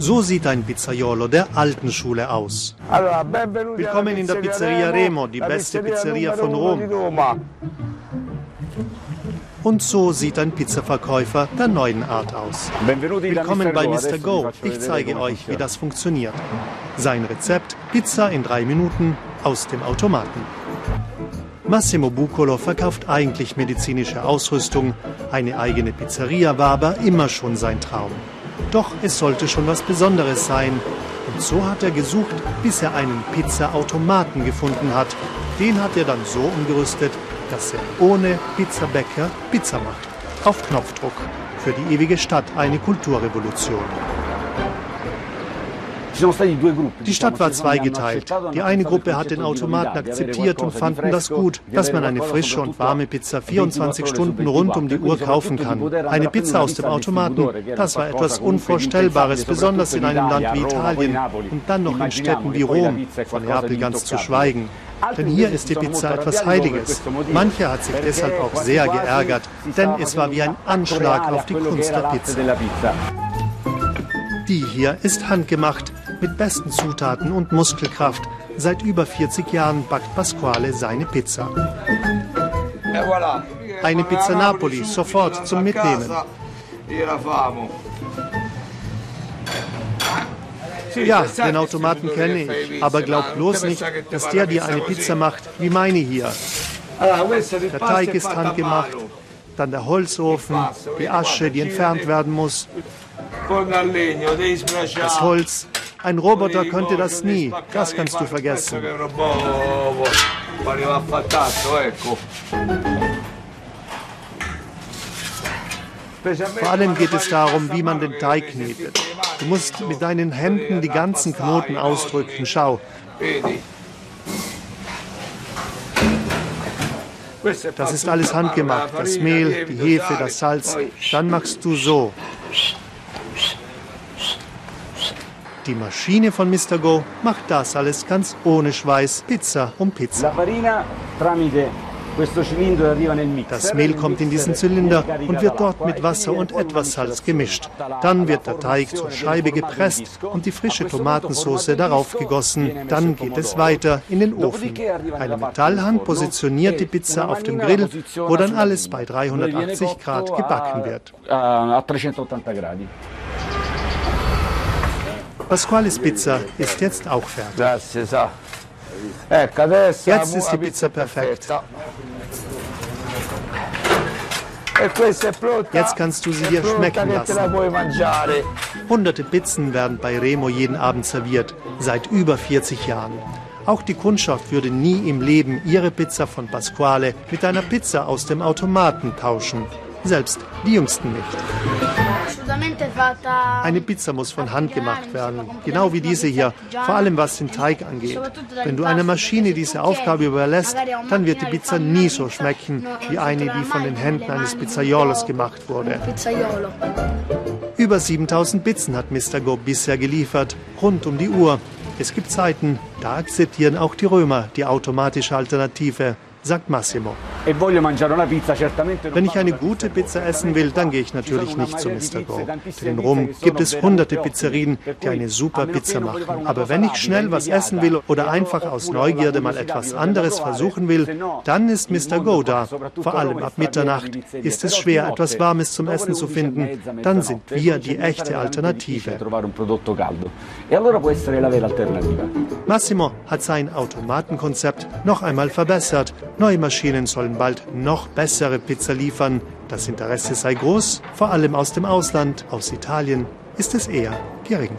So sieht ein Pizzaiolo der alten Schule aus. Willkommen in der Pizzeria Remo, die beste Pizzeria von Rom. Und so sieht ein Pizzaverkäufer der neuen Art aus. Willkommen bei Mr. Go. Ich zeige euch, wie das funktioniert. Sein Rezept: Pizza in drei Minuten aus dem Automaten. Massimo Bucolo verkauft eigentlich medizinische Ausrüstung. Eine eigene Pizzeria war aber immer schon sein Traum. Doch es sollte schon was Besonderes sein. Und so hat er gesucht, bis er einen Pizzaautomaten gefunden hat. Den hat er dann so umgerüstet, dass er ohne Pizzabäcker Pizza macht. Auf Knopfdruck. Für die ewige Stadt eine Kulturrevolution. Die Stadt war zweigeteilt. Die eine Gruppe hat den Automaten akzeptiert und fanden das gut, dass man eine frische und warme Pizza 24 Stunden rund um die Uhr kaufen kann. Eine Pizza aus dem Automaten, das war etwas Unvorstellbares, besonders in einem Land wie Italien und dann noch in Städten wie Rom, von Neapel ganz zu schweigen. Denn hier ist die Pizza etwas Heiliges. Mancher hat sich deshalb auch sehr geärgert, denn es war wie ein Anschlag auf die Kunst der Pizza. Die hier ist handgemacht, mit besten Zutaten und Muskelkraft. Seit über 40 Jahren backt Pasquale seine Pizza. Eine Pizza Napoli, sofort zum Mitnehmen. Ja, den Automaten kenne ich, aber glaub bloß nicht, dass der dir eine Pizza macht wie meine hier. Der Teig ist handgemacht, dann der Holzofen, die Asche, die entfernt werden muss, das Holz. Ein Roboter könnte das nie, das kannst du vergessen. Vor allem geht es darum, wie man den Teig knetet. Du musst mit deinen Händen die ganzen Knoten ausdrücken. Schau. Das ist alles handgemacht. Das Mehl, die Hefe, das Salz. Dann machst du so. Die Maschine von Mr. Go macht das alles ganz ohne Schweiß. Pizza um Pizza. Das Mehl kommt in diesen Zylinder und wird dort mit Wasser und etwas Salz gemischt. Dann wird der Teig zur Scheibe gepresst und die frische Tomatensauce darauf gegossen. Dann geht es weiter in den Ofen. Eine Metallhand positioniert die Pizza auf dem Grill, wo dann alles bei 380 Grad gebacken wird. Pasquales Pizza ist jetzt auch fertig. Jetzt ist die Pizza perfekt. Jetzt kannst du sie dir schmecken lassen. Hunderte Pizzen werden bei Remo jeden Abend serviert, seit über 40 Jahren. Auch die Kundschaft würde nie im Leben ihre Pizza von Pasquale mit einer Pizza aus dem Automaten tauschen. Selbst die Jüngsten nicht. Eine Pizza muss von Hand gemacht werden, genau wie diese hier, vor allem was den Teig angeht. Wenn du einer Maschine diese Aufgabe überlässt, dann wird die Pizza nie so schmecken wie eine, die von den Händen eines Pizzaiolos gemacht wurde. Über 7000 Pizzen hat Mr. Go bisher geliefert, rund um die Uhr. Es gibt Zeiten, da akzeptieren auch die Römer die automatische Alternative sagt Massimo. E Wenn ich eine gute Pizza essen will, dann gehe ich natürlich nicht zu Mr. Go. Denn in Rom gibt es hunderte Pizzerien, die eine super Pizza machen. Aber wenn ich schnell was essen will oder einfach aus Neugierde mal etwas anderes versuchen will, dann ist Mr. Go da. Vor allem ab Mitternacht ist es schwer, etwas Warmes zum Essen zu finden. Dann sind wir die echte Alternative. E Massimo hat sein Automatenkonzept noch einmal verbessert. Neue Maschinen sollen bald noch bessere Pizza liefern. Das Interesse sei groß, vor allem aus dem Ausland, aus Italien ist es eher gering.